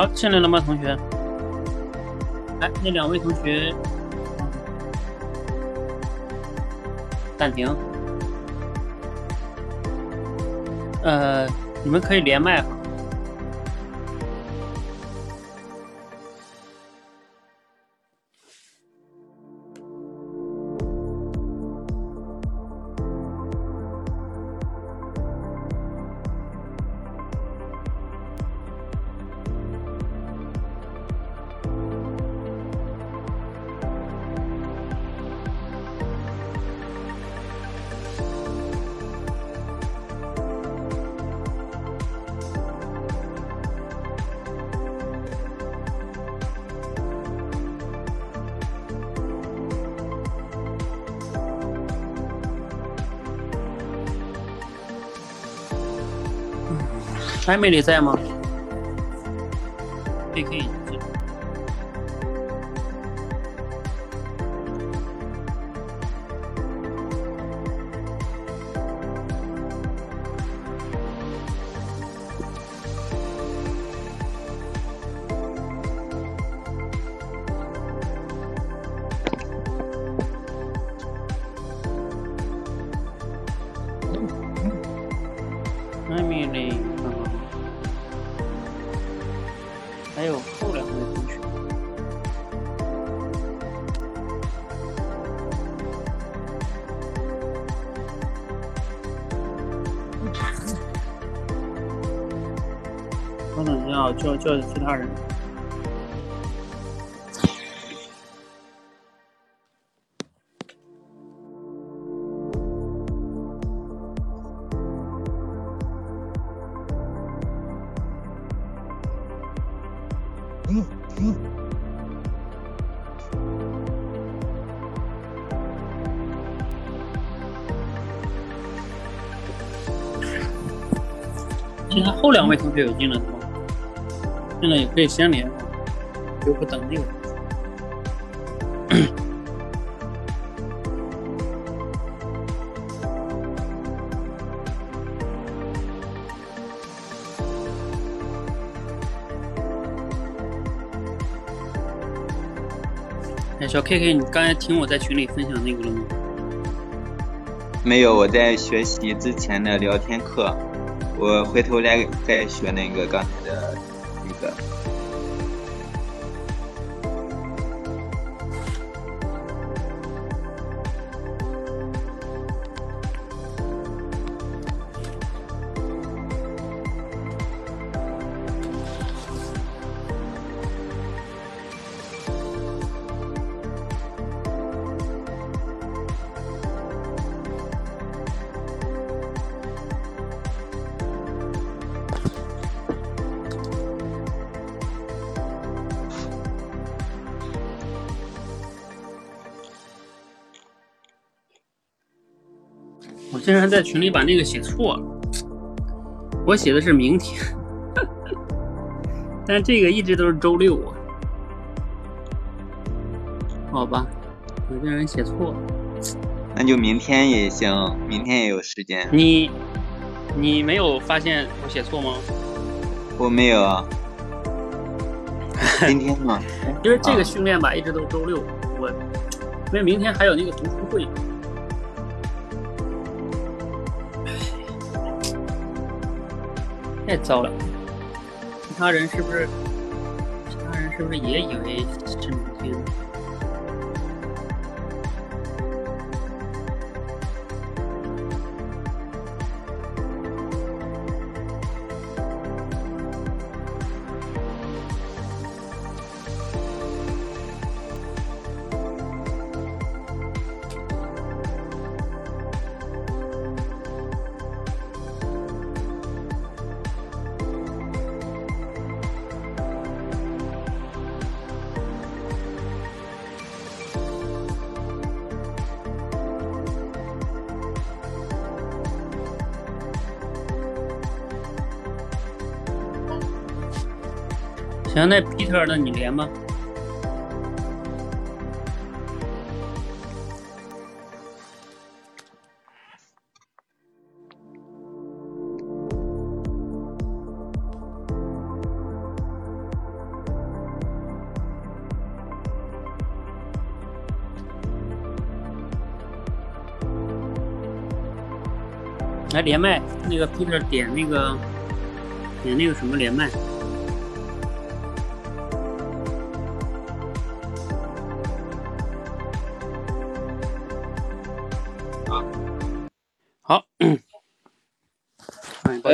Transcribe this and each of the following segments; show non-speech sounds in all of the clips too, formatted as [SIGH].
好，进来了吗，同学？来，那两位同学，暂停。呃，你们可以连麦。艾美丽在吗？就就其他人。嗯嗯现在后两位同学有进了是吧现在也可以先连，就不等那个。哎，小 K K，你刚才听我在群里分享那个了吗？没有，我在学习之前的聊天课，我回头来再学那个刚才的竟然在群里把那个写错了，我写的是明天，[LAUGHS] 但这个一直都是周六啊。好吧，我竟然写错了。那就明天也行，明天也有时间。你你没有发现我写错吗？我没有啊。[LAUGHS] 今天嘛，因为这个训练吧，一直都是周六，我因为明天还有那个读书会。太糟了，其他人是不是？其他人是不是也以为是明星？行，那 Peter 的你连吗？来连麦，那个 Peter 点那个，点那个什么连麦。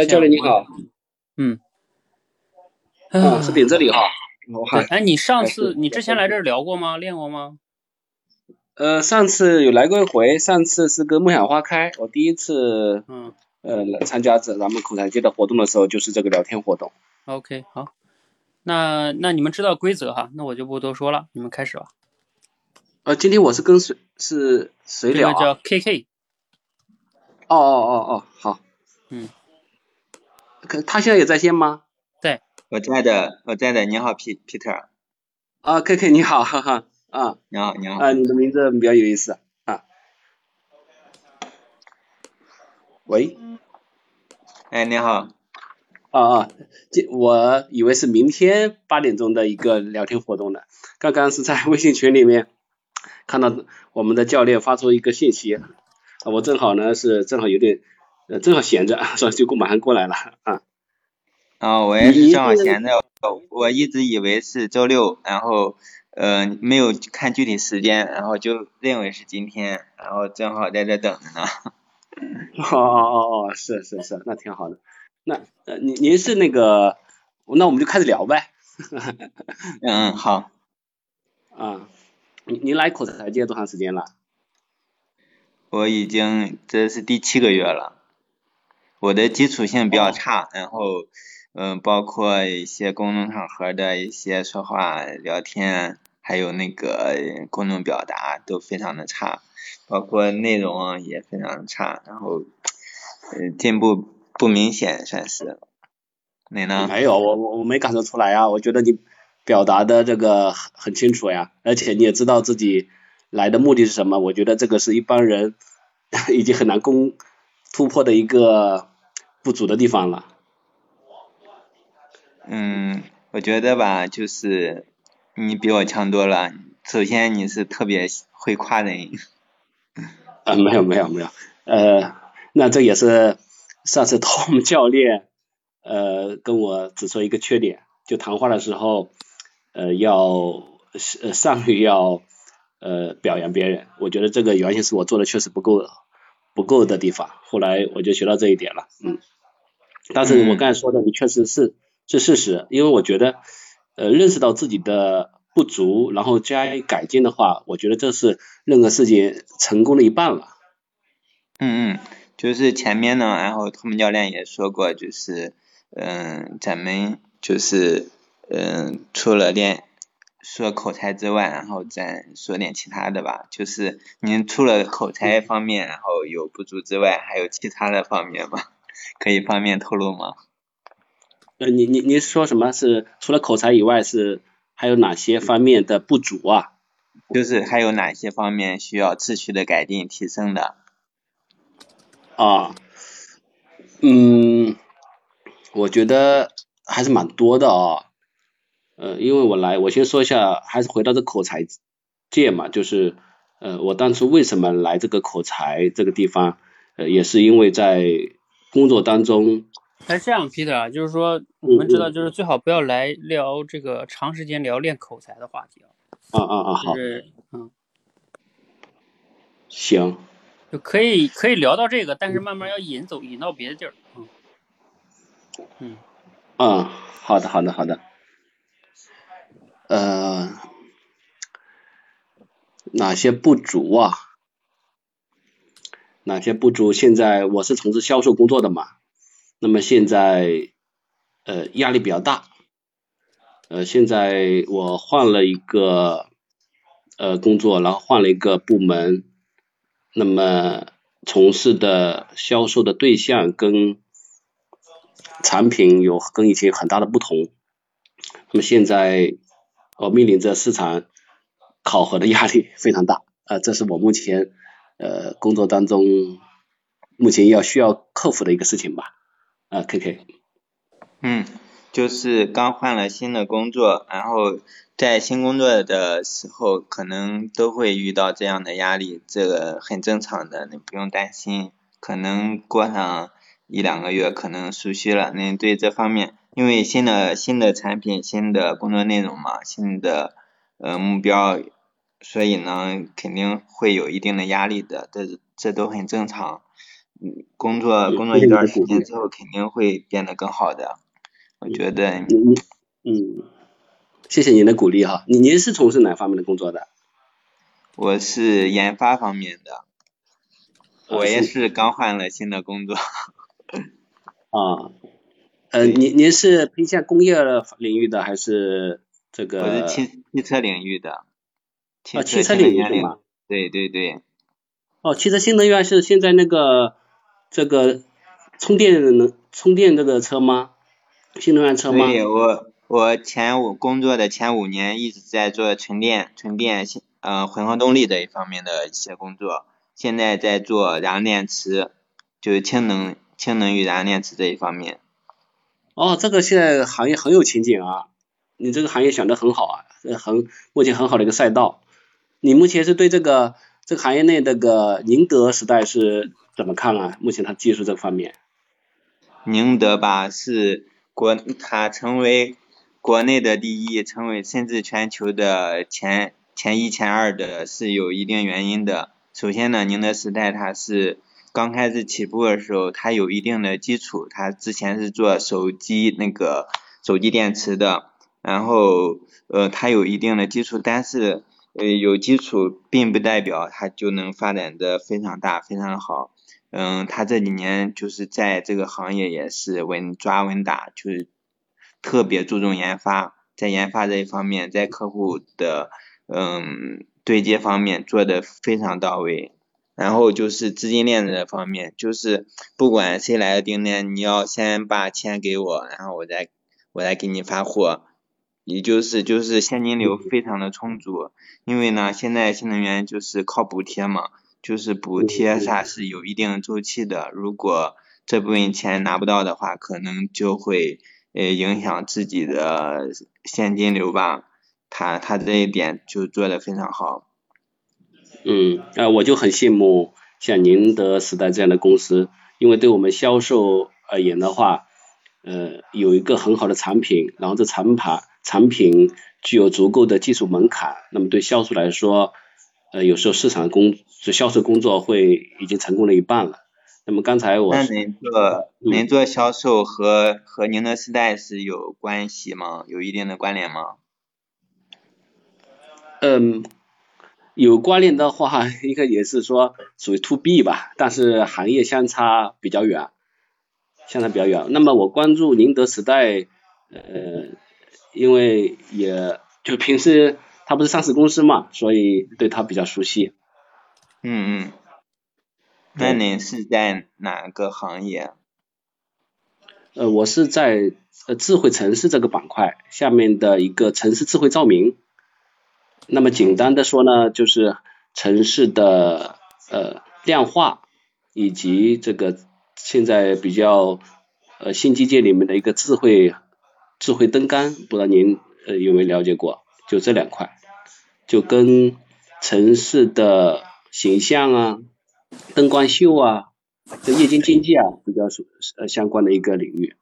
哎，教练你好。嗯。啊，是点这里哈。哎，你上次你之前来这儿聊过吗？练过吗？呃，上次有来过一回，上次是跟梦想花开，我第一次嗯呃来参加这咱们口才界的活动的时候，就是这个聊天活动。OK，好，那那你们知道规则哈，那我就不多说了，你们开始吧。呃，今天我是跟谁是谁聊、啊？这个叫 KK。哦哦哦哦，好。嗯。可他现在也在线吗？对。我在的，我在的。你好，P Peter。啊，KK 你好，哈哈。啊，你好，你好。啊，你的名字比较有意思啊。喂。哎，你好。啊啊，这我以为是明天八点钟的一个聊天活动呢。刚刚是在微信群里面看到我们的教练发出一个信息，我正好呢是正好有点呃正好闲着，[LAUGHS] 所以就马上过来了啊。啊，我也是正好闲着，我一直以为是周六，然后。呃，没有看具体时间，然后就认为是今天，然后正好在这等着呢。哦哦哦哦，是是是，那挺好的。那呃，您您是那个，那我们就开始聊呗。[LAUGHS] 嗯，好。啊，您您来口才界多长时间了？我已经这是第七个月了。我的基础性比较差，然后。嗯，包括一些公众场合的一些说话、聊天，还有那个公众表达都非常的差，包括内容也非常的差，然后，呃，进步不明显，算是。你呢？没有，我我我没感受出来啊，我觉得你表达的这个很清楚呀，而且你也知道自己来的目的是什么，我觉得这个是一般人 [LAUGHS] 已经很难攻突破的一个不足的地方了。嗯，我觉得吧，就是你比我强多了。首先你是特别会夸人。啊，没有没有没有，呃，那这也是上次 Tom 教练呃跟我指出一个缺点，就谈话的时候呃要呃上于要呃表扬别人，我觉得这个原因是我做的确实不够不够的地方。后来我就学到这一点了，嗯。但是我刚才说的，你确实是。是事实，因为我觉得，呃，认识到自己的不足，然后加以改进的话，我觉得这是任何事情成功的一半了。嗯嗯，就是前面呢，然后他们教练也说过，就是，嗯，咱们就是，嗯，除了练说口才之外，然后再说点其他的吧。就是您除了口才方面，然后有不足之外，还有其他的方面吗？可以方便透露吗？呃，你你你说什么是除了口才以外是还有哪些方面的不足啊？就是还有哪些方面需要持续的改进提升的？啊，嗯，我觉得还是蛮多的啊。呃，因为我来，我先说一下，还是回到这口才界嘛，就是呃，我当初为什么来这个口才这个地方，呃，也是因为在工作当中。哎，这样，Peter 啊，就是说，我们知道，就是最好不要来聊这个长时间聊练口才的话题啊。啊啊啊，好。嗯。行。就可以可以聊到这个，但是慢慢要引走，引到别的地儿。嗯。嗯。嗯，好的，好的，好的。呃，哪些不足啊？哪些不足？现在我是从事销售工作的嘛。那么现在呃压力比较大，呃现在我换了一个呃工作，然后换了一个部门，那么从事的销售的对象跟产品有跟以前有很大的不同，那么现在我面临着市场考核的压力非常大，啊、呃、这是我目前呃工作当中目前要需要克服的一个事情吧。啊，K K，嗯，就是刚换了新的工作，然后在新工作的时候，可能都会遇到这样的压力，这个很正常的，你不用担心。可能过上一两个月可能熟悉了。那对这方面，因为新的新的产品、新的工作内容嘛，新的呃目标，所以呢肯定会有一定的压力的，这这都很正常。嗯，工作工作一段时间之后，肯定会变得更好的。我觉得。嗯，谢谢您的鼓励哈。您您是从事哪方面的工作的？我是研发方面的，我也是刚换了新的工作。[LAUGHS] 啊，呃，您您是偏向工业领域的还是这个？我是汽汽车领域的。啊，汽车领域的吗？对对对。哦，汽车新能源是现在那个这个充电能充电这个车吗？新能源车吗？对，我。我前五工作的前五年一直在做纯电、纯电呃混合动力这一方面的一些工作，现在在做燃料电池，就是氢能、氢能与燃料电池这一方面。哦，这个现在行业很有前景啊！你这个行业选的很好啊，很目前很好的一个赛道。你目前是对这个这个行业内这个宁德时代是怎么看啊？目前它技术这方面。宁德吧是国，它成为。国内的第一，成为甚至全球的前前一前二的是有一定原因的。首先呢，宁德时代它是刚开始起步的时候，它有一定的基础，它之前是做手机那个手机电池的，然后呃它有一定的基础，但是呃有基础并不代表它就能发展的非常大非常好。嗯，它这几年就是在这个行业也是稳抓稳打，就是。特别注重研发，在研发这一方面，在客户的嗯对接方面做的非常到位。然后就是资金链这方面，就是不管谁来的订单，你要先把钱给我，然后我再我再给你发货。也就是就是现金流非常的充足，因为呢现在新能源就是靠补贴嘛，就是补贴啥是有一定周期的，如果这部分钱拿不到的话，可能就会。呃，影响自己的现金流吧，他他这一点就做的非常好。嗯，啊，我就很羡慕像宁德时代这样的公司，因为对我们销售而言的话，呃，有一个很好的产品，然后这产品产品具有足够的技术门槛，那么对销售来说，呃，有时候市场工就销售工作会已经成功了一半了。那么刚才我那您做您做销售和和宁德时代是有关系吗？有一定的关联吗？嗯，有关联的话，应该也是说属于 to B 吧，但是行业相差比较远，相差比较远。那么我关注宁德时代，呃，因为也就平时它不是上市公司嘛，所以对它比较熟悉。嗯嗯。那您是在哪个行业？呃，我是在呃智慧城市这个板块下面的一个城市智慧照明。那么简单的说呢，就是城市的呃量化以及这个现在比较呃新基建里面的一个智慧智慧灯杆，不知道您呃有没有了解过？就这两块，就跟城市的形象啊。灯光秀啊，这夜间经济啊，比较属呃相关的一个领域。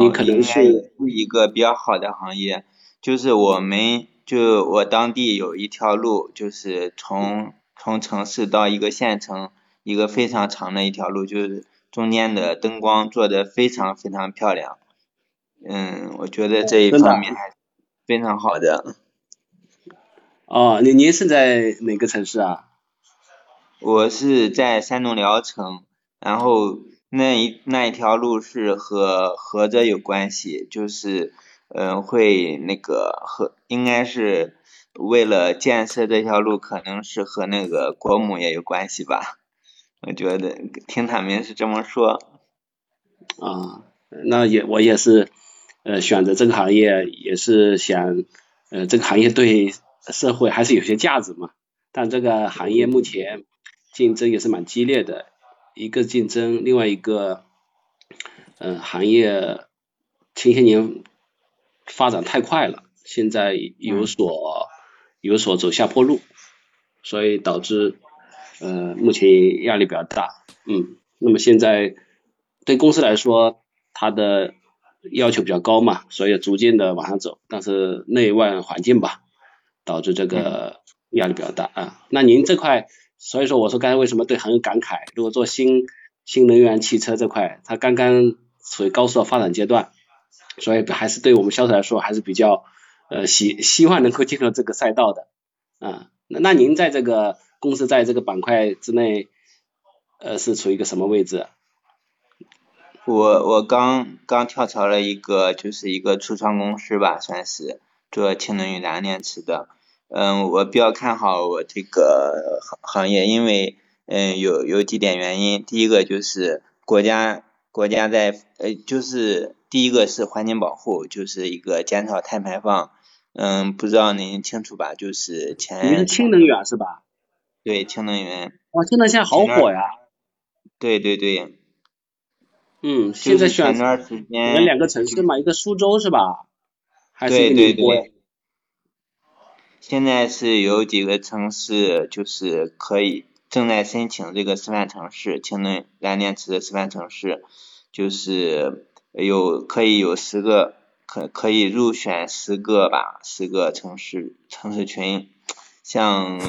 你可能是一个比较好的行业，就是我们就我当地有一条路，就是从从城市到一个县城，一个非常长的一条路，就是中间的灯光做的非常非常漂亮。嗯，我觉得这一方面还非常好的。哦，你您是在哪个城市啊？我是在山东聊城，然后那一那一条路是和菏泽有关系，就是嗯会那个和应该是为了建设这条路，可能是和那个国母也有关系吧，我觉得听他们是这么说。啊，那也我也是呃选择这个行业，也是想呃这个行业对社会还是有些价值嘛，但这个行业目前。竞争也是蛮激烈的，一个竞争，另外一个，嗯，行业前些年发展太快了，现在有所有所走下坡路，所以导致呃目前压力比较大。嗯，那么现在对公司来说，它的要求比较高嘛，所以逐渐的往上走，但是内外环境吧，导致这个压力比较大啊。那您这块，所以说我说刚才为什么对很感慨，如果做新新能源汽车这块，它刚刚处于高速的发展阶段，所以还是对我们销售来说还是比较呃希希望能够进入这个赛道的啊。那那您在这个公司在这个板块之内，呃是处于一个什么位置？我我刚刚跳槽了一个，就是一个初创公司吧，算是做氢能源燃电池的。嗯，我比较看好我这个行行业，因为嗯有有几点原因。第一个就是国家国家在呃就是第一个是环境保护，就是一个减少碳排放。嗯，不知道您清楚吧？就是前你是氢能源是吧？对，氢能源。哇，氢能现在好火呀！对对对。嗯，现在选段时间，选两个城市嘛，一个苏州是吧？还是对对对。现在是有几个城市，就是可以正在申请这个示范城市，氢能燃电池的示范城市，就是有可以有十个，可可以入选十个吧，十个城市城市群。像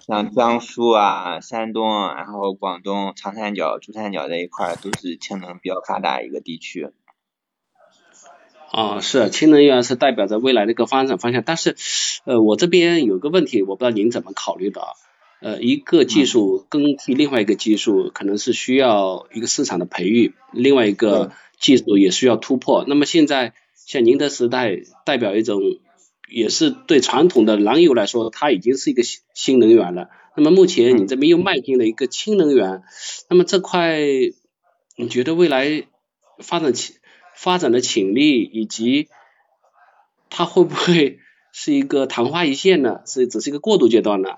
像江苏啊、山东，然后广东长三角、珠三角这一块都是氢能比较发达一个地区。哦，是氢能源是代表着未来的一个发展方向，但是呃，我这边有个问题，我不知道您怎么考虑的。呃，一个技术更替另外一个技术，可能是需要一个市场的培育，另外一个技术也需要突破。那么现在像宁德时代代表一种。也是对传统的燃油来说，它已经是一个新新能源了。那么目前你这边又迈进了一个氢能源，那么这块你觉得未来发展潜发展的潜力以及它会不会是一个昙花一现呢？是只是一个过渡阶段呢？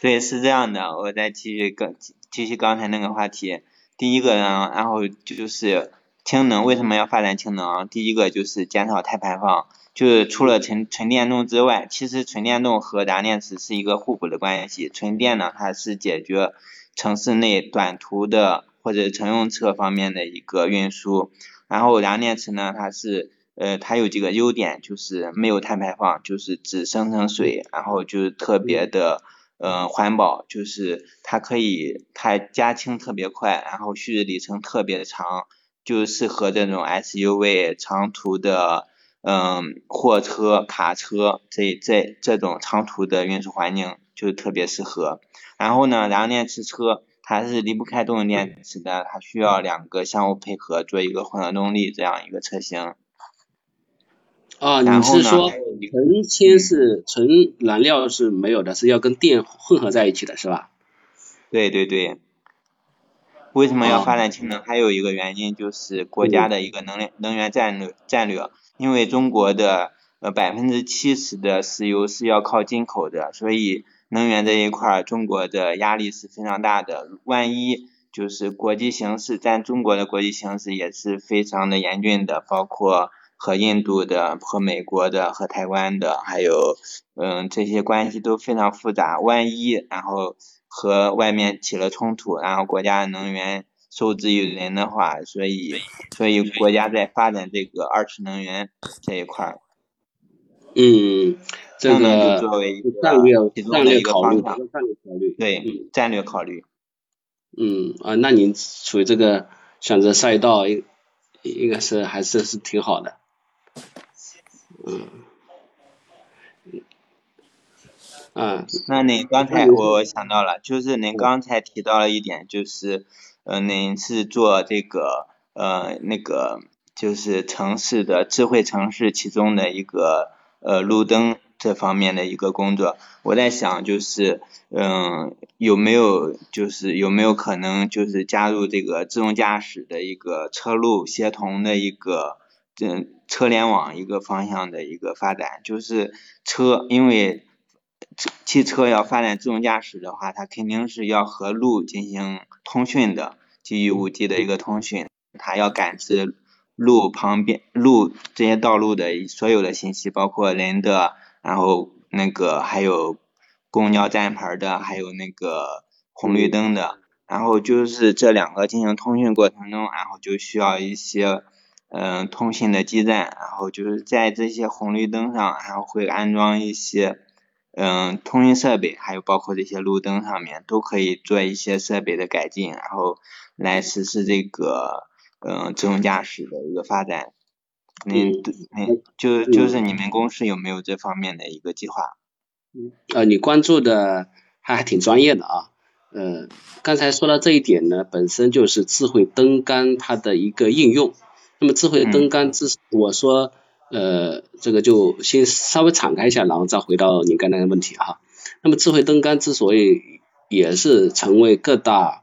对，是这样的。我再继续刚继续刚才那个话题，第一个呢，然后就是氢能为什么要发展氢能？第一个就是减少碳排放。就是除了纯纯电动之外，其实纯电动和燃电池是一个互补的关系。纯电呢，它是解决城市内短途的或者乘用车方面的一个运输，然后燃电池呢，它是呃它有几个优点，就是没有碳排放，就是只生成水，然后就是特别的呃环保，就是它可以它加氢特别快，然后续里程特别长，就适合这种 SUV 长途的。嗯，货车、卡车这这这种长途的运输环境就特别适合。然后呢，燃料电池车它是离不开动力电池的，它需要两个相互配合做一个混合动力这样一个车型。啊，你是说纯铅是纯燃料是没有的，是要跟电混合在一起的是吧？对对对。为什么要发展氢能？还有一个原因就是国家的一个能量能源战略战略。因为中国的呃百分之七十的石油是要靠进口的，所以能源这一块儿中国的压力是非常大的。万一就是国际形势，在中国的国际形势也是非常的严峻的，包括和印度的、和美国的、和台湾的，还有嗯这些关系都非常复杂。万一然后和外面起了冲突，然后国家能源。受制于人的话，所以所以国家在发展这个二次能源这一块儿，嗯，这个作为战略战略考虑，战略考虑，对，战略考虑。嗯啊，那您处于这个选择赛道，应应该是还是是挺好的。嗯。啊，那您刚才我想到了，就是您刚才提到了一点，就是。呃，您是做这个呃那个就是城市的智慧城市其中的一个呃路灯这方面的一个工作。我在想就是嗯有没有就是有没有可能就是加入这个自动驾驶的一个车路协同的一个这车联网一个方向的一个发展。就是车因为汽车要发展自动驾驶的话，它肯定是要和路进行。通讯的基于五 G 的一个通讯，它要感知路旁边路这些道路的所有的信息，包括人的，然后那个还有公交站牌的，还有那个红绿灯的，然后就是这两个进行通讯过程中，然后就需要一些嗯通信的基站，然后就是在这些红绿灯上，然后会安装一些嗯通讯设备，还有包括这些路灯上面都可以做一些设备的改进，然后来实施这个嗯自动驾驶的一个发展。嗯，嗯，就就是你们公司有没有这方面的一个计划？呃，你关注的还还挺专业的啊。呃，刚才说到这一点呢，本身就是智慧灯杆它的一个应用。那么智慧灯杆之，我说呃，这个就先稍微敞开一下，然后再回到你刚才的问题哈。那么智慧灯杆之所以也是成为各大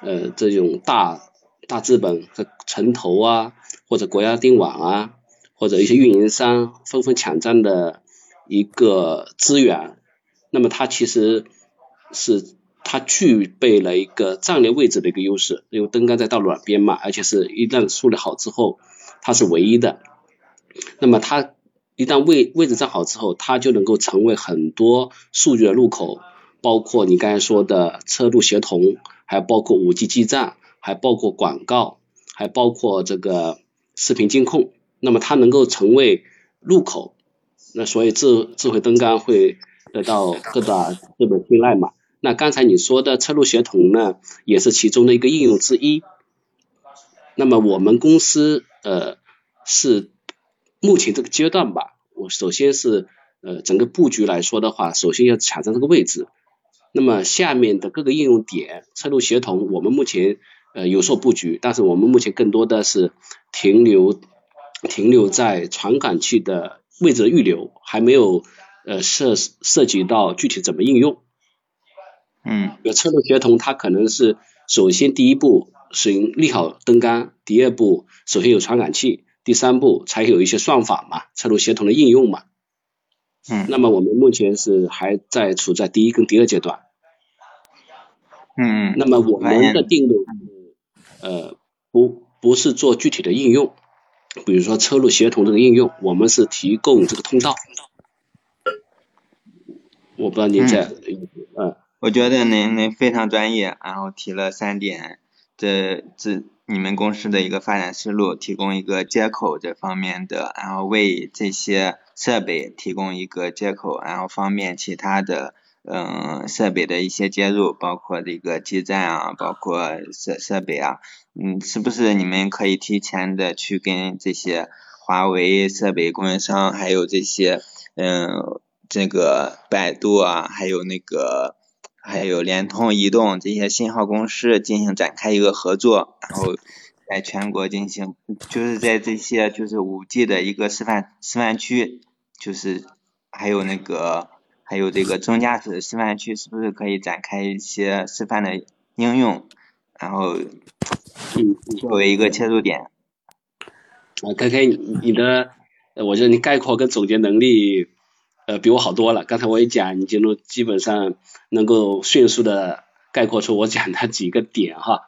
呃这种大大资本和城投啊，或者国家电网啊，或者一些运营商纷纷抢占的一个资源，那么它其实是它具备了一个战略位置的一个优势，因为灯杆在道路两边嘛，而且是一旦处理好之后，它是唯一的。那么它一旦位位置站好之后，它就能够成为很多数据的入口，包括你刚才说的车路协同，还包括五 G 基站，还包括广告，还包括这个视频监控。那么它能够成为入口，那所以智智慧灯杆会得到各大资本青睐嘛。那刚才你说的车路协同呢，也是其中的一个应用之一。那么我们公司呃是目前这个阶段吧，我首先是呃整个布局来说的话，首先要抢占这个位置。那么下面的各个应用点，车路协同，我们目前呃有所布局，但是我们目前更多的是停留。停留在传感器的位置的预留，还没有呃涉涉及到具体怎么应用。嗯。有车路协同，它可能是首先第一步使用利好灯杆，第二步首先有传感器，第三步才有一些算法嘛，车路协同的应用嘛。嗯。那么我们目前是还在处在第一跟第二阶段。嗯。那么我们的定位呃不不是做具体的应用。比如说车路协同这个应用，我们是提供这个通道。我不知道您在，嗯，我觉得您您非常专业，然后提了三点，这这你们公司的一个发展思路，提供一个接口这方面的，然后为这些设备提供一个接口，然后方便其他的。嗯，设备的一些接入，包括这个基站啊，包括设设备啊，嗯，是不是你们可以提前的去跟这些华为设备供应商，还有这些嗯，这个百度啊，还有那个还有联通、移动这些信号公司进行展开一个合作，然后在全国进行，就是在这些就是五 G 的一个示范示范区，就是还有那个。还有这个自动驾驶示范区是不是可以展开一些示范的应用，然后作为一个切入点？啊，K K，你的，我觉得你概括跟总结能力呃比我好多了。刚才我一讲，你就能基本上能够迅速的概括出我讲的几个点哈。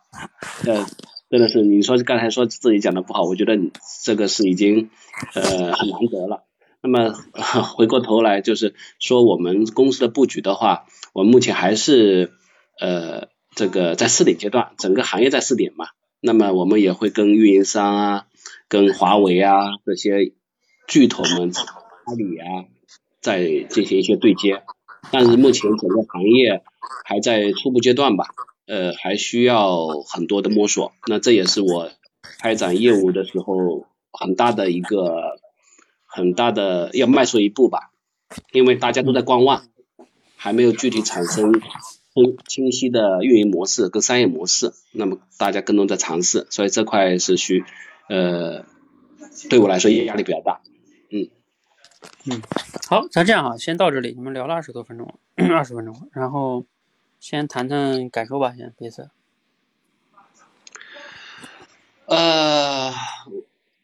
呃，真的是你说刚才说自己讲的不好，我觉得你这个是已经呃很难得了。那么 [LAUGHS] 回过头来就是说，我们公司的布局的话，我们目前还是呃这个在试点阶段，整个行业在试点嘛。那么我们也会跟运营商啊、跟华为啊这些巨头们、阿里啊，在进行一些对接。但是目前整个行业还在初步阶段吧，呃，还需要很多的摸索。那这也是我开展业务的时候很大的一个。很大的要迈出一步吧，因为大家都在观望，还没有具体产生清清晰的运营模式跟商业模式，那么大家更多在尝试，所以这块是需呃对我来说也压力比较大，嗯，好，咱这样啊，先到这里，你们聊了二十多分钟，[CLEARS THROAT] 二十分钟，然后先谈谈感受吧，先彼此。呃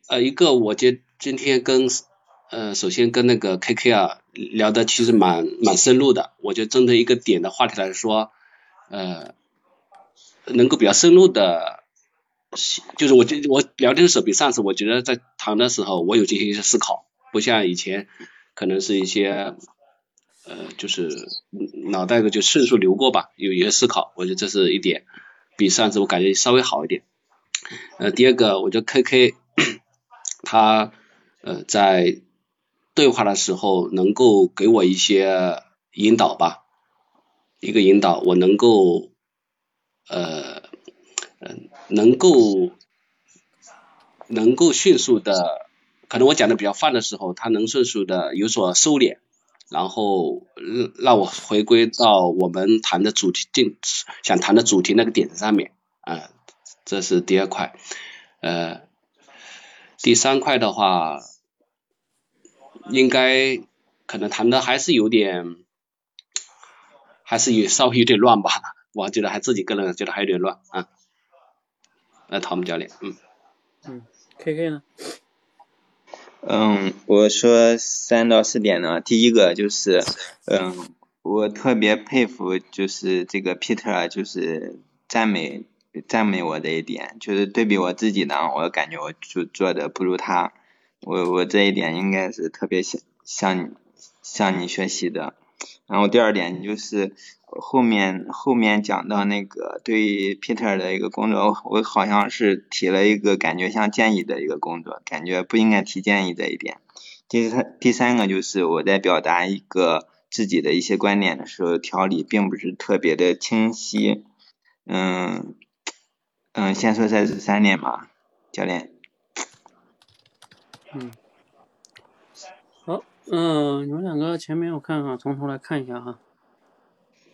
呃，一个我觉今天跟。呃，首先跟那个 K K 啊聊的其实蛮蛮深入的，我觉得针对一个点的话题来说，呃，能够比较深入的，就是我觉我聊天的时候比上次我觉得在谈的时候我有进行一些思考，不像以前可能是一些呃就是脑袋就迅速流过吧，有一些思考，我觉得这是一点。比上次我感觉稍微好一点。呃，第二个，我觉得 K K [COUGHS] 他呃在对话的时候能够给我一些引导吧，一个引导，我能够呃嗯能够能够迅速的，可能我讲的比较泛的时候，他能迅速的有所收敛，然后让我回归到我们谈的主题进想谈的主题那个点子上面啊。这是第二块，呃，第三块的话，应该可能谈的还是有点，还是有稍微有点乱吧，[LAUGHS] 我觉得还自己个人觉得还有点乱啊。那，陶木教练，嗯，嗯，K K 呢？嗯，我说三到四点呢，第一个就是，嗯，我特别佩服就是这个 Peter，就是赞美。赞美我这一点，就是对比我自己呢，我感觉我就做的不如他，我我这一点应该是特别向向你向你学习的。然后第二点就是后面后面讲到那个对 Peter 的一个工作，我好像是提了一个感觉像建议的一个工作，感觉不应该提建议这一点。第三第三个就是我在表达一个自己的一些观点的时候，条理并不是特别的清晰，嗯。嗯，先说在这三点吧，教练。嗯，好，嗯，你们两个前面我看看，从头来看一下哈。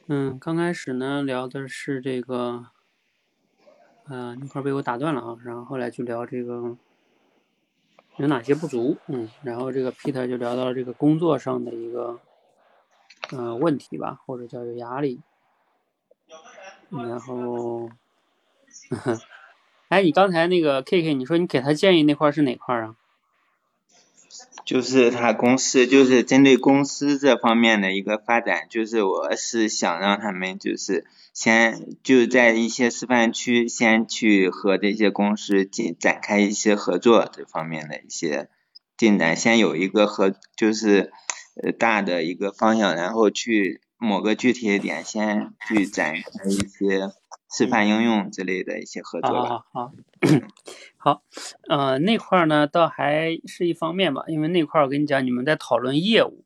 嗯，刚开始呢聊的是这个，呃，那块被我打断了啊，然后后来就聊这个有哪些不足，嗯，然后这个 Peter 就聊到了这个工作上的一个，呃，问题吧，或者叫有压力，然后。[LAUGHS] 哎，你刚才那个 K K，你说你给他建议那块是哪块啊？就是他公司，就是针对公司这方面的一个发展，就是我是想让他们就是先就在一些示范区先去和这些公司进展开一些合作这方面的一些进展，先有一个合就是呃大的一个方向，然后去某个具体的点先去展开一些。示范应用之类的一些合作吧。好，好，[CLEARS THROAT] 好，呃，那块儿呢，倒还是一方面吧，因为那块儿我跟你讲，你们在讨论业务，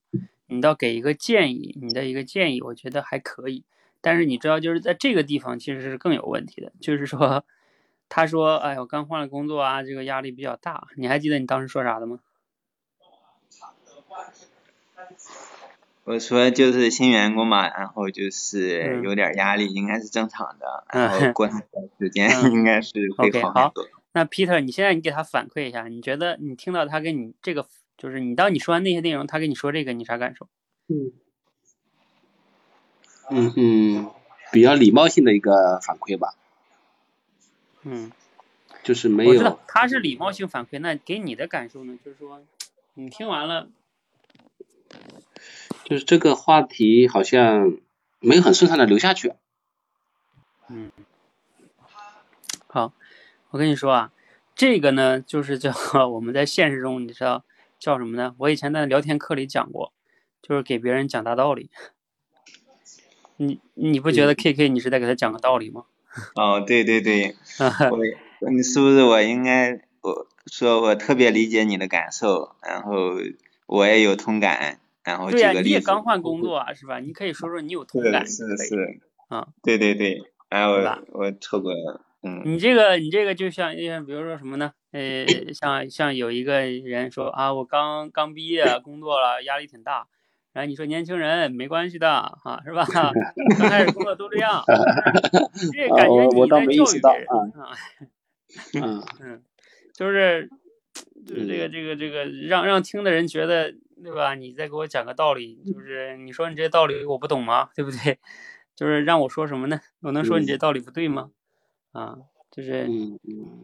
你倒给一个建议，你的一个建议，我觉得还可以。但是你知道，就是在这个地方其实是更有问题的，就是说，他说，哎，我刚换了工作啊，这个压力比较大。你还记得你当时说啥的吗？我说就是新员工嘛，然后就是有点压力，应该是正常的。然后过段时间应该是会好好，那 Peter，你现在你给他反馈一下，你觉得你听到他跟你这个，就是你当你说完那些内容，他跟你说这个，你啥感受？嗯嗯嗯，比较礼貌性的一个反馈吧。嗯，就是没有。我知道他是礼貌性反馈，那给你的感受呢？就是说，你听完了。就是这个话题好像没有很顺畅的流下去。嗯，好，我跟你说啊，这个呢就是叫 [LAUGHS] 我们在现实中你知道叫什么呢？我以前在聊天课里讲过，就是给别人讲大道理。你你不觉得 K K 你是在给他讲个道理吗？哦，对对对，[LAUGHS] 我你是不是我应该我说我特别理解你的感受，然后我也有同感。对呀，你也刚换工作啊，是吧？你可以说说你有同感，是是啊，对对对，哎我我错过了，嗯。你这个你这个就像像比如说什么呢？呃，像像有一个人说啊，我刚刚毕业工作了，压力挺大。然后你说年轻人没关系的啊，是吧？[LAUGHS] 刚开始工作都这样，[LAUGHS] 这感觉你在教育别人啊。嗯 [LAUGHS] 嗯，就是就是这个这个这个让让听的人觉得。对吧？你再给我讲个道理，就是你说你这道理我不懂吗？[LAUGHS] 对不对？就是让我说什么呢？我能说你这道理不对吗？啊，就是，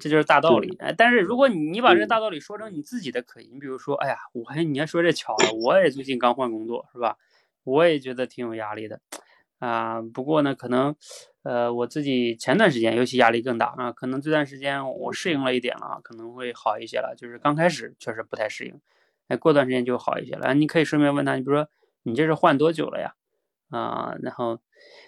这就是大道理。哎，但是如果你你把这个大道理说成你自己的可以，你比如说，哎呀，我还你还说这巧了，我也最近刚换工作，是吧？我也觉得挺有压力的，啊，不过呢，可能，呃，我自己前段时间尤其压力更大啊，可能这段时间我适应了一点了，可能会好一些了。就是刚开始确实不太适应。哎，过段时间就好一些了。你可以顺便问他，你比如说你这是换多久了呀？啊，然后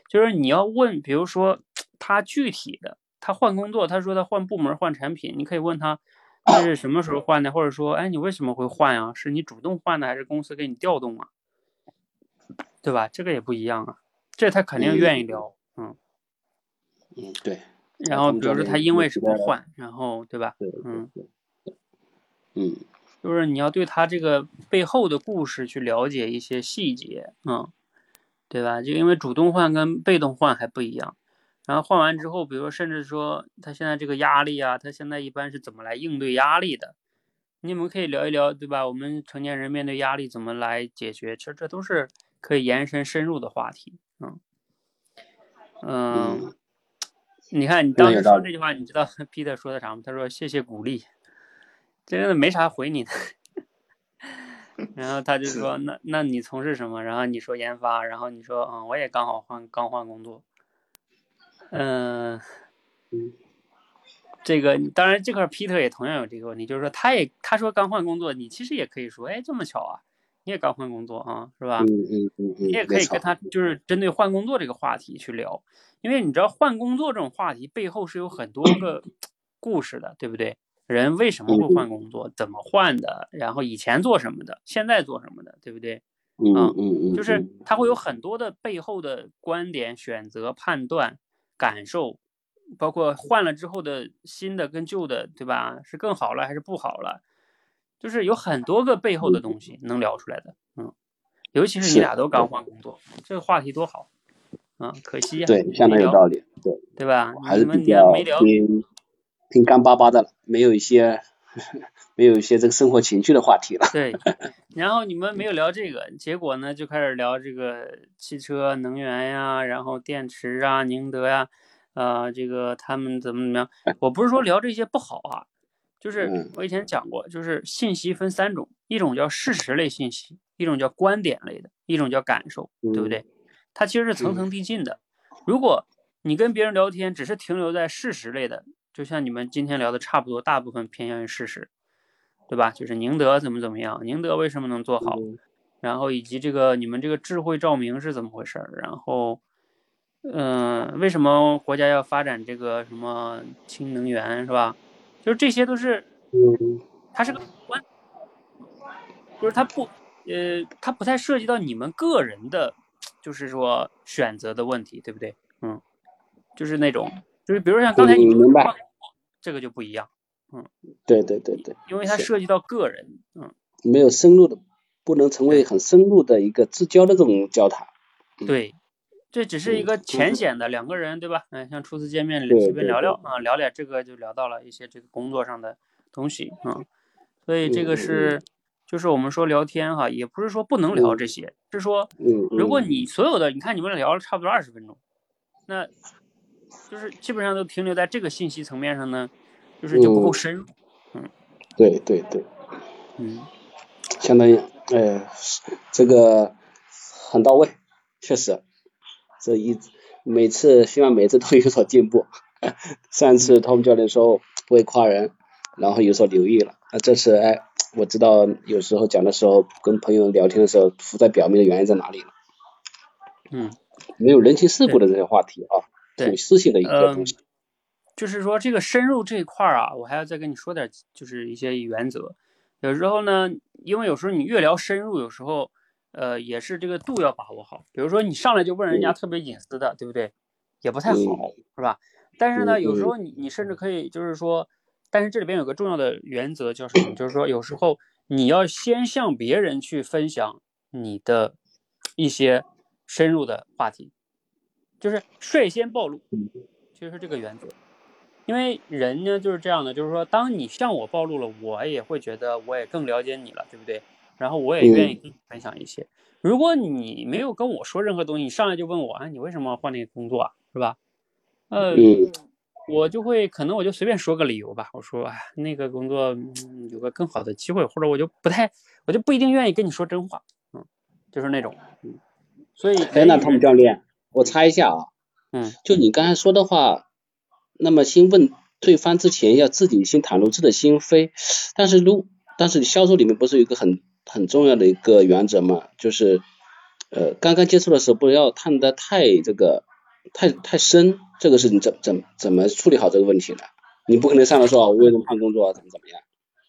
就是你要问，比如说他具体的，他换工作，他说他换部门换产品，你可以问他这是什么时候换的，或者说，哎，你为什么会换啊？是你主动换的，还是公司给你调动啊？对吧？这个也不一样啊，这他肯定愿意聊，嗯嗯，对。然后比如说他因为什么换，然后对吧？嗯嗯，就是你要对他这个背后的故事去了解一些细节，嗯，对吧？就因为主动换跟被动换还不一样。然后换完之后，比如说甚至说他现在这个压力啊，他现在一般是怎么来应对压力的？你们可以聊一聊，对吧？我们成年人面对压力怎么来解决？其实这都是可以延伸深入的话题，嗯嗯。你看，你当时说这句话，你知道 [LAUGHS] Peter 说的啥吗？他说谢谢鼓励，真的没啥回你的。[LAUGHS] 然后他就说，那那你从事什么？然后你说研发，然后你说，嗯，我也刚好换刚换工作。嗯，这个当然这块 Peter 也同样有这个问题，就是说他也他说刚换工作，你其实也可以说，哎，这么巧啊，你也刚换工作啊，是吧？嗯嗯嗯嗯。你也可以跟他就是针对换工作这个话题去聊。因为你知道换工作这种话题背后是有很多个故事的，对不对？人为什么会换工作？怎么换的？然后以前做什么的？现在做什么的？对不对？嗯嗯嗯，就是他会有很多的背后的观点、选择、判断、感受，包括换了之后的新的跟旧的，对吧？是更好了还是不好了？就是有很多个背后的东西能聊出来的。嗯，尤其是你俩都刚换工作，这个话题多好。嗯，可惜对，相当有道理，对对吧？还是比较偏偏干巴巴的了，没有一些 [LAUGHS] 没有一些这个生活情趣的话题了。[LAUGHS] 对，然后你们没有聊这个，结果呢就开始聊这个汽车能源呀，然后电池啊，宁德呀，啊，这个他们怎么怎么样？我不是说聊这些不好啊，就是我以前讲过，就是信息分三种，一种叫事实类信息，一种叫观点类的，一种叫感受，对不对？它其实是层层递进的。如果你跟别人聊天只是停留在事实类的，就像你们今天聊的差不多，大部分偏向于事实，对吧？就是宁德怎么怎么样，宁德为什么能做好，然后以及这个你们这个智慧照明是怎么回事儿，然后，嗯，为什么国家要发展这个什么氢能源，是吧？就是这些都是，它是个观，就是它不，呃，它不太涉及到你们个人的。就是说选择的问题，对不对？嗯，就是那种，就是比如像刚才你明白，这个就不一样。嗯，对对对对，因为它涉及到个人，嗯，没有深入的，不能成为很深入的一个至交的这种交谈。对，这只是一个浅显的两个人，对吧？嗯，像初次见面随便聊聊啊，聊点这个就聊到了一些这个工作上的东西啊，所以这个是。就是我们说聊天哈，也不是说不能聊这些，是说，如果你所有的，你看你们聊了差不多二十分钟，那，就是基本上都停留在这个信息层面上呢，就是就不够深入，嗯，对对对，嗯，相当于，哎，这个很到位，确实，这一每次希望每次都有所进步，[LAUGHS] 上次 Tom 教练说不会夸人，然后有所留意了，那这次哎。我知道有时候讲的时候，跟朋友聊天的时候，浮在表面的原因在哪里了？嗯，没有人情世故的这些话题啊，对，私信的一个东西。就是说这个深入这一块儿啊，我还要再跟你说点，就是一些原则。有时候呢，因为有时候你越聊深入，有时候呃也是这个度要把握好。比如说你上来就问人家特别隐私的，对不对？也不太好，是吧？但是呢，有时候你你甚至可以就是说。但是这里边有个重要的原则叫什么？就是说有时候你要先向别人去分享你的一些深入的话题，就是率先暴露，就是这个原则。因为人呢就是这样的，就是说当你向我暴露了，我也会觉得我也更了解你了，对不对？然后我也愿意跟你分享一些。如果你没有跟我说任何东西，你上来就问我啊，你为什么换那个工作啊，是吧？呃。我就会可能我就随便说个理由吧，我说哎，那个工作有个更好的机会，或者我就不太，我就不一定愿意跟你说真话，嗯，就是那种，嗯，所以哎，那他们教练，我猜一下啊，嗯，就你刚才说的话，那么先问对方之前要自己先袒露自己的心扉，但是如但是销售里面不是有一个很很重要的一个原则嘛，就是呃刚刚接触的时候不要探得太这个太太深。这个是你怎怎怎么处理好这个问题的？你不可能上来说我为什么换工作啊怎么怎么样？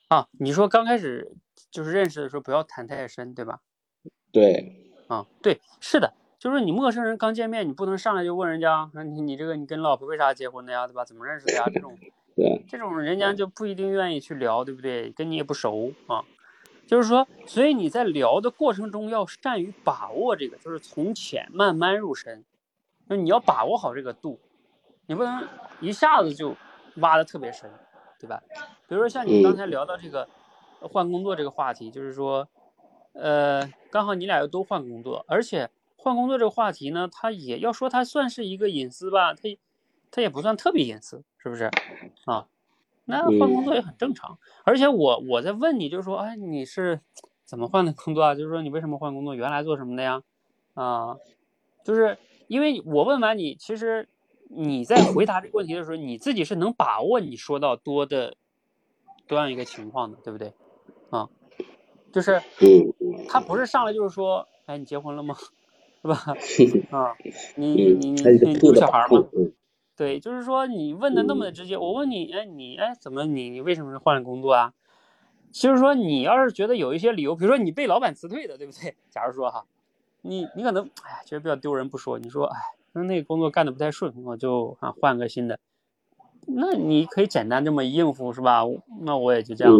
啊，你说刚开始就是认识的时候不要谈太深，对吧？对，啊，对，是的，就是你陌生人刚见面，你不能上来就问人家，你你这个你跟老婆为啥结婚的呀，对吧？怎么认识的呀？这种，[LAUGHS] 对，这种人家就不一定愿意去聊，对不对？跟你也不熟啊。就是说，所以你在聊的过程中要善于把握这个，就是从浅慢慢入深，那你要把握好这个度，你不能一下子就挖的特别深，对吧？比如说像你刚才聊到这个换工作这个话题，就是说，呃，刚好你俩又都换工作，而且换工作这个话题呢，它也要说它算是一个隐私吧，它它也不算特别隐私，是不是？啊？那换工作也很正常，而且我我在问你，就是说，哎，你是怎么换的工作啊？就是说你为什么换工作？原来做什么的呀？啊，就是因为我问完你，其实你在回答这个问题的时候，你自己是能把握你说到多的多样一个情况的，对不对？啊，就是他不是上来就是说，哎，你结婚了吗？是吧？[LAUGHS] 啊，你你你你有小孩吗？对，就是说你问的那么的直接，我问你，哎，你哎怎么你你为什么是换了工作啊？其实说你要是觉得有一些理由，比如说你被老板辞退的，对不对？假如说哈，你你可能哎觉得比较丢人不说，你说哎那那个工作干的不太顺，我就啊换个新的，那你可以简单这么应付是吧？那我也就这样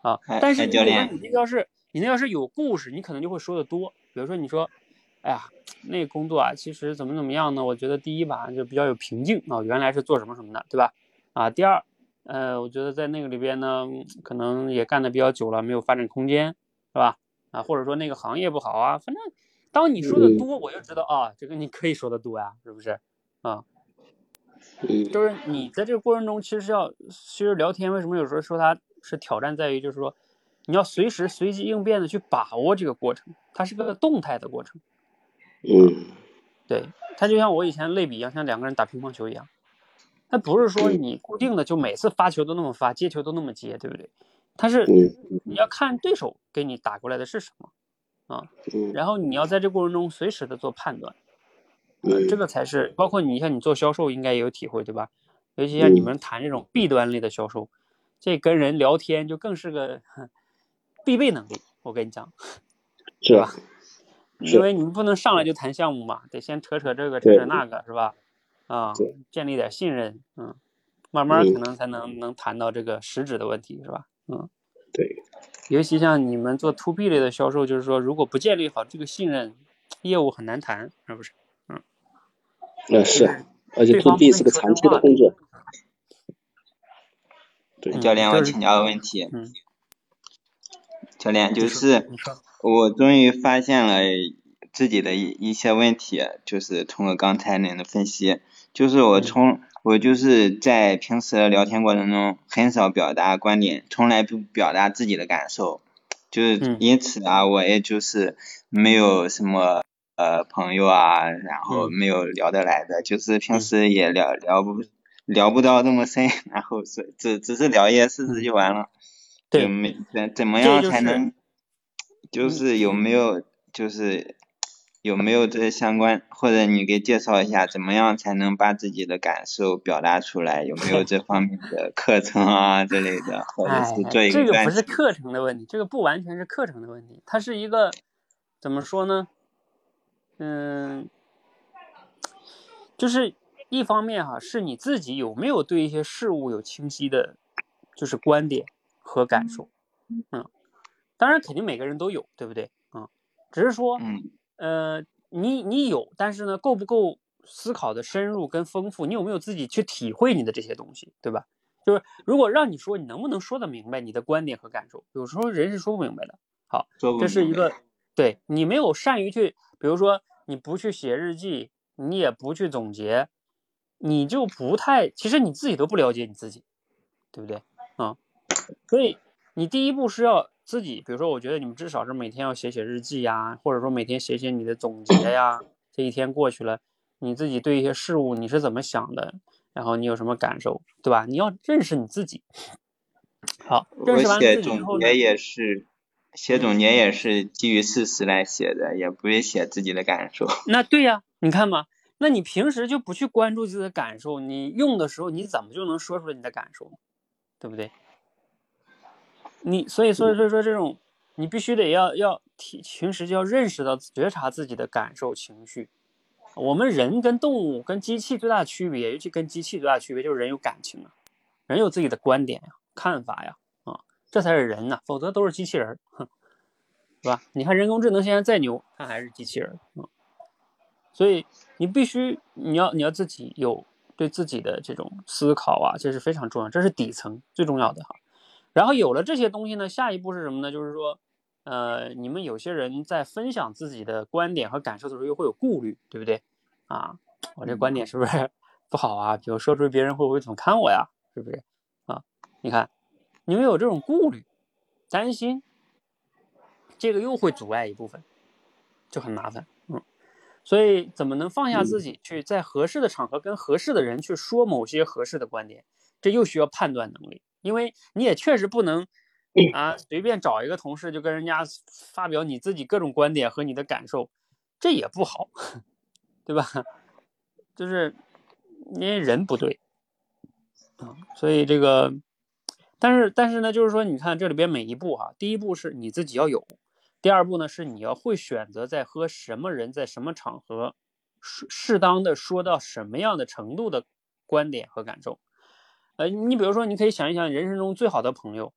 啊。但是如果说你那要是你那要是有故事，你可能就会说的多，比如说你说。哎呀，那个工作啊，其实怎么怎么样呢？我觉得第一吧，就比较有瓶颈啊，原来是做什么什么的，对吧？啊，第二，呃，我觉得在那个里边呢，可能也干的比较久了，没有发展空间，是吧？啊，或者说那个行业不好啊，反正当你说的多，我就知道啊，这个你可以说的多呀，是不是？啊，就是你在这个过程中，其实要，其实聊天为什么有时候说它是挑战，在于就是说，你要随时随机应变的去把握这个过程，它是个动态的过程。嗯，对，他就像我以前类比一样，像两个人打乒乓球一样，他不是说你固定的就每次发球都那么发，接球都那么接，对不对？他是你要看对手给你打过来的是什么啊，然后你要在这过程中随时的做判断，这个才是包括你像你做销售应该也有体会对吧？尤其像你们谈这种弊端类的销售，这跟人聊天就更是个 [LAUGHS] 必备能力，我跟你讲，是吧？因为你们不能上来就谈项目嘛，得先扯扯这个，扯扯那个，是吧？啊，建立点信任，嗯，慢慢可能才能能谈到这个实质的问题，是吧？嗯，对。尤其像你们做 to B 类的销售，就是说，如果不建立好这个信任，业务很难谈，是不是？嗯。那，是，而且 to B 是个长期的工作。对，教练，我请教个问题。嗯。教练，就是我终于发现了自己的一一些问题，就是通过刚才您的分析，就是我从我就是在平时聊天过程中很少表达观点，从来不表达自己的感受，就是因此啊，我也就是没有什么呃朋友啊，然后没有聊得来的，就是平时也聊聊不聊不到这么深，[LAUGHS] 然后是只只是聊一些事实就完了。对，没怎怎么样才能，就是有没有就是有没有这相关，或者你给介绍一下，怎么样才能把自己的感受表达出来？有没有这方面的课程啊之类的，或者是做一个这个不是课程的问题，这个不完全是课程的问题，它是一个怎么说呢？嗯，就是一方面哈，是你自己有没有对一些事物有清晰的，就是观点。和感受，嗯，当然肯定每个人都有，对不对？嗯，只是说，呃，你你有，但是呢，够不够思考的深入跟丰富？你有没有自己去体会你的这些东西，对吧？就是如果让你说，你能不能说得明白你的观点和感受？有时候人是说不明白的。好，这是一个，对你没有善于去，比如说你不去写日记，你也不去总结，你就不太，其实你自己都不了解你自己，对不对？啊。所以你第一步是要自己，比如说，我觉得你们至少是每天要写写日记呀，或者说每天写写你的总结呀。这一天过去了，你自己对一些事物你是怎么想的？然后你有什么感受，对吧？你要认识你自己。好，认识完自己以后，写总结也是写总结也是基于事实来写的，也不是写自己的感受。那对呀，你看嘛，那你平时就不去关注自己的感受，你用的时候你怎么就能说出来你的感受，对不对？你所以所以所以说这种你必须得要要提平时就要认识到觉察自己的感受情绪。我们人跟动物跟机器最大的区别，尤其跟机器最大的区别就是人有感情啊，人有自己的观点呀、看法呀，啊，这才是人呐，否则都是机器人，哼，是吧？你看人工智能现在再牛，它还是机器人，嗯。所以你必须你要你要自己有对自己的这种思考啊，这是非常重要，这是底层最重要的哈。然后有了这些东西呢，下一步是什么呢？就是说，呃，你们有些人在分享自己的观点和感受的时候，又会有顾虑，对不对？啊，我这观点是不是不好啊？比如说出去，别人会不会怎么看我呀？是不是？啊，你看，你们有这种顾虑、担心，这个又会阻碍一部分，就很麻烦。嗯，所以怎么能放下自己，去在合适的场合跟合适的人去说某些合适的观点？这又需要判断能力。因为你也确实不能啊，随便找一个同事就跟人家发表你自己各种观点和你的感受，这也不好，[LAUGHS] 对吧？就是因为人不对啊，所以这个，但是但是呢，就是说，你看这里边每一步哈，第一步是你自己要有，第二步呢是你要会选择在和什么人在什么场合适适当的说到什么样的程度的观点和感受。呃，你比如说，你可以想一想，人生中最好的朋友，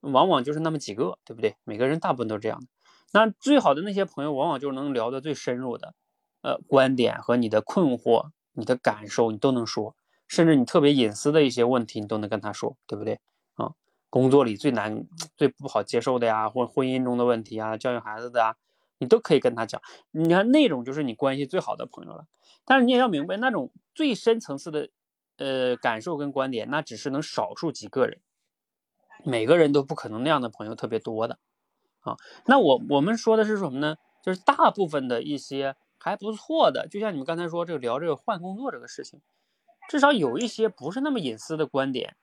往往就是那么几个，对不对？每个人大部分都是这样的。那最好的那些朋友，往往就是能聊得最深入的，呃，观点和你的困惑、你的感受，你都能说，甚至你特别隐私的一些问题，你都能跟他说，对不对？啊，工作里最难、最不好接受的呀，或婚姻中的问题啊，教育孩子的啊，你都可以跟他讲。你看那种就是你关系最好的朋友了。但是你也要明白，那种最深层次的。呃，感受跟观点，那只是能少数几个人，每个人都不可能那样的朋友特别多的，啊，那我我们说的是什么呢？就是大部分的一些还不错的，就像你们刚才说这个聊这个换工作这个事情，至少有一些不是那么隐私的观点，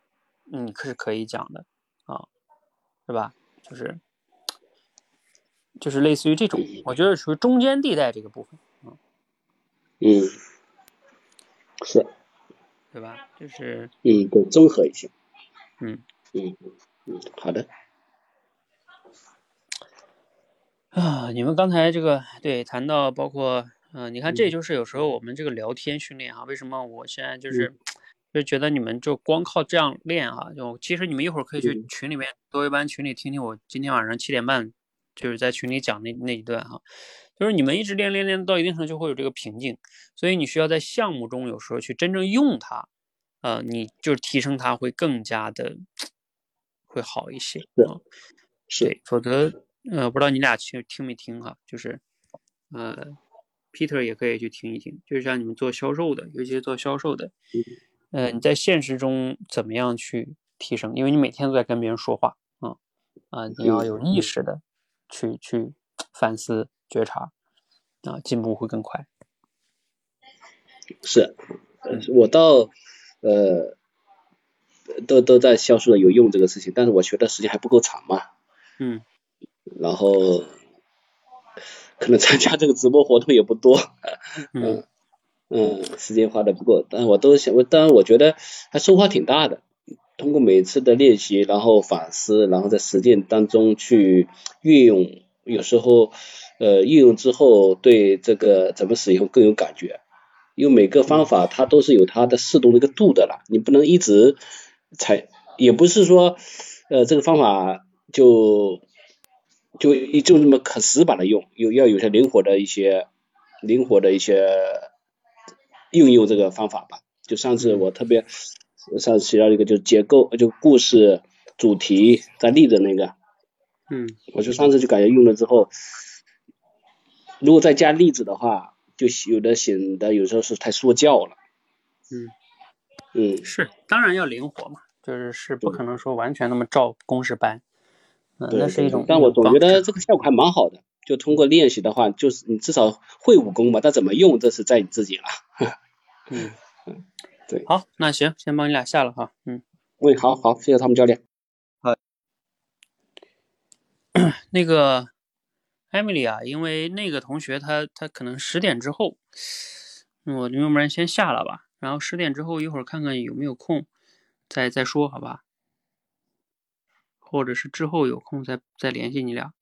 你可是可以讲的，啊，是吧？就是就是类似于这种，我觉得属于中间地带这个部分，嗯，嗯，是。对吧？就是嗯，对，综合一下。嗯嗯嗯，好的。啊，你们刚才这个对谈到包括嗯，你看这就是有时候我们这个聊天训练啊，为什么我现在就是就觉得你们就光靠这样练啊，就其实你们一会儿可以去群里面多一班群里听听我今天晚上七点半就是在群里讲那那一段哈。就是你们一直练练练到一定程度就会有这个瓶颈，所以你需要在项目中有时候去真正用它，呃，你就是提升它会更加的会好一些啊。是，否则呃，不知道你俩去听没听哈？就是呃，Peter 也可以去听一听，就是像你们做销售的，尤其是做销售的，呃，你在现实中怎么样去提升？因为你每天都在跟别人说话啊啊，你要有意识的去去反思。觉察啊，进步会更快。是，我到呃，都都在销售的有用这个事情，但是我学的时间还不够长嘛。嗯。然后可能参加这个直播活动也不多。嗯。嗯，时间花的不够，但是我都想，我当然我觉得还收获挺大的。通过每次的练习，然后反思，然后在实践当中去运用，有时候。呃，应用之后对这个怎么使用更有感觉，因为每个方法它都是有它的适度的一个度的了，你不能一直采，也不是说呃这个方法就就就那么可死板的用，有要有些灵活的一些灵活的一些应用这个方法吧。就上次我特别上次提到一个就结构就故事主题在立的那个，嗯，我就上次就感觉用了之后。如果再加例子的话，就有的显得有时候是太说教了。嗯嗯，是，当然要灵活嘛，就是是不可能说完全那么照公式搬。嗯，那是一种。但我总觉得这个效果还蛮好的，就通过练习的话，就是你至少会武功吧，但怎么用这是在你自己了。嗯嗯，[LAUGHS] 对。好，那行，先帮你俩下了哈。嗯。喂，好好，谢谢他们教练。好。那个。艾米丽啊，因为那个同学他他可能十点之后，我要不然先下了吧，然后十点之后一会儿看看有没有空，再再说好吧？或者是之后有空再再联系你俩。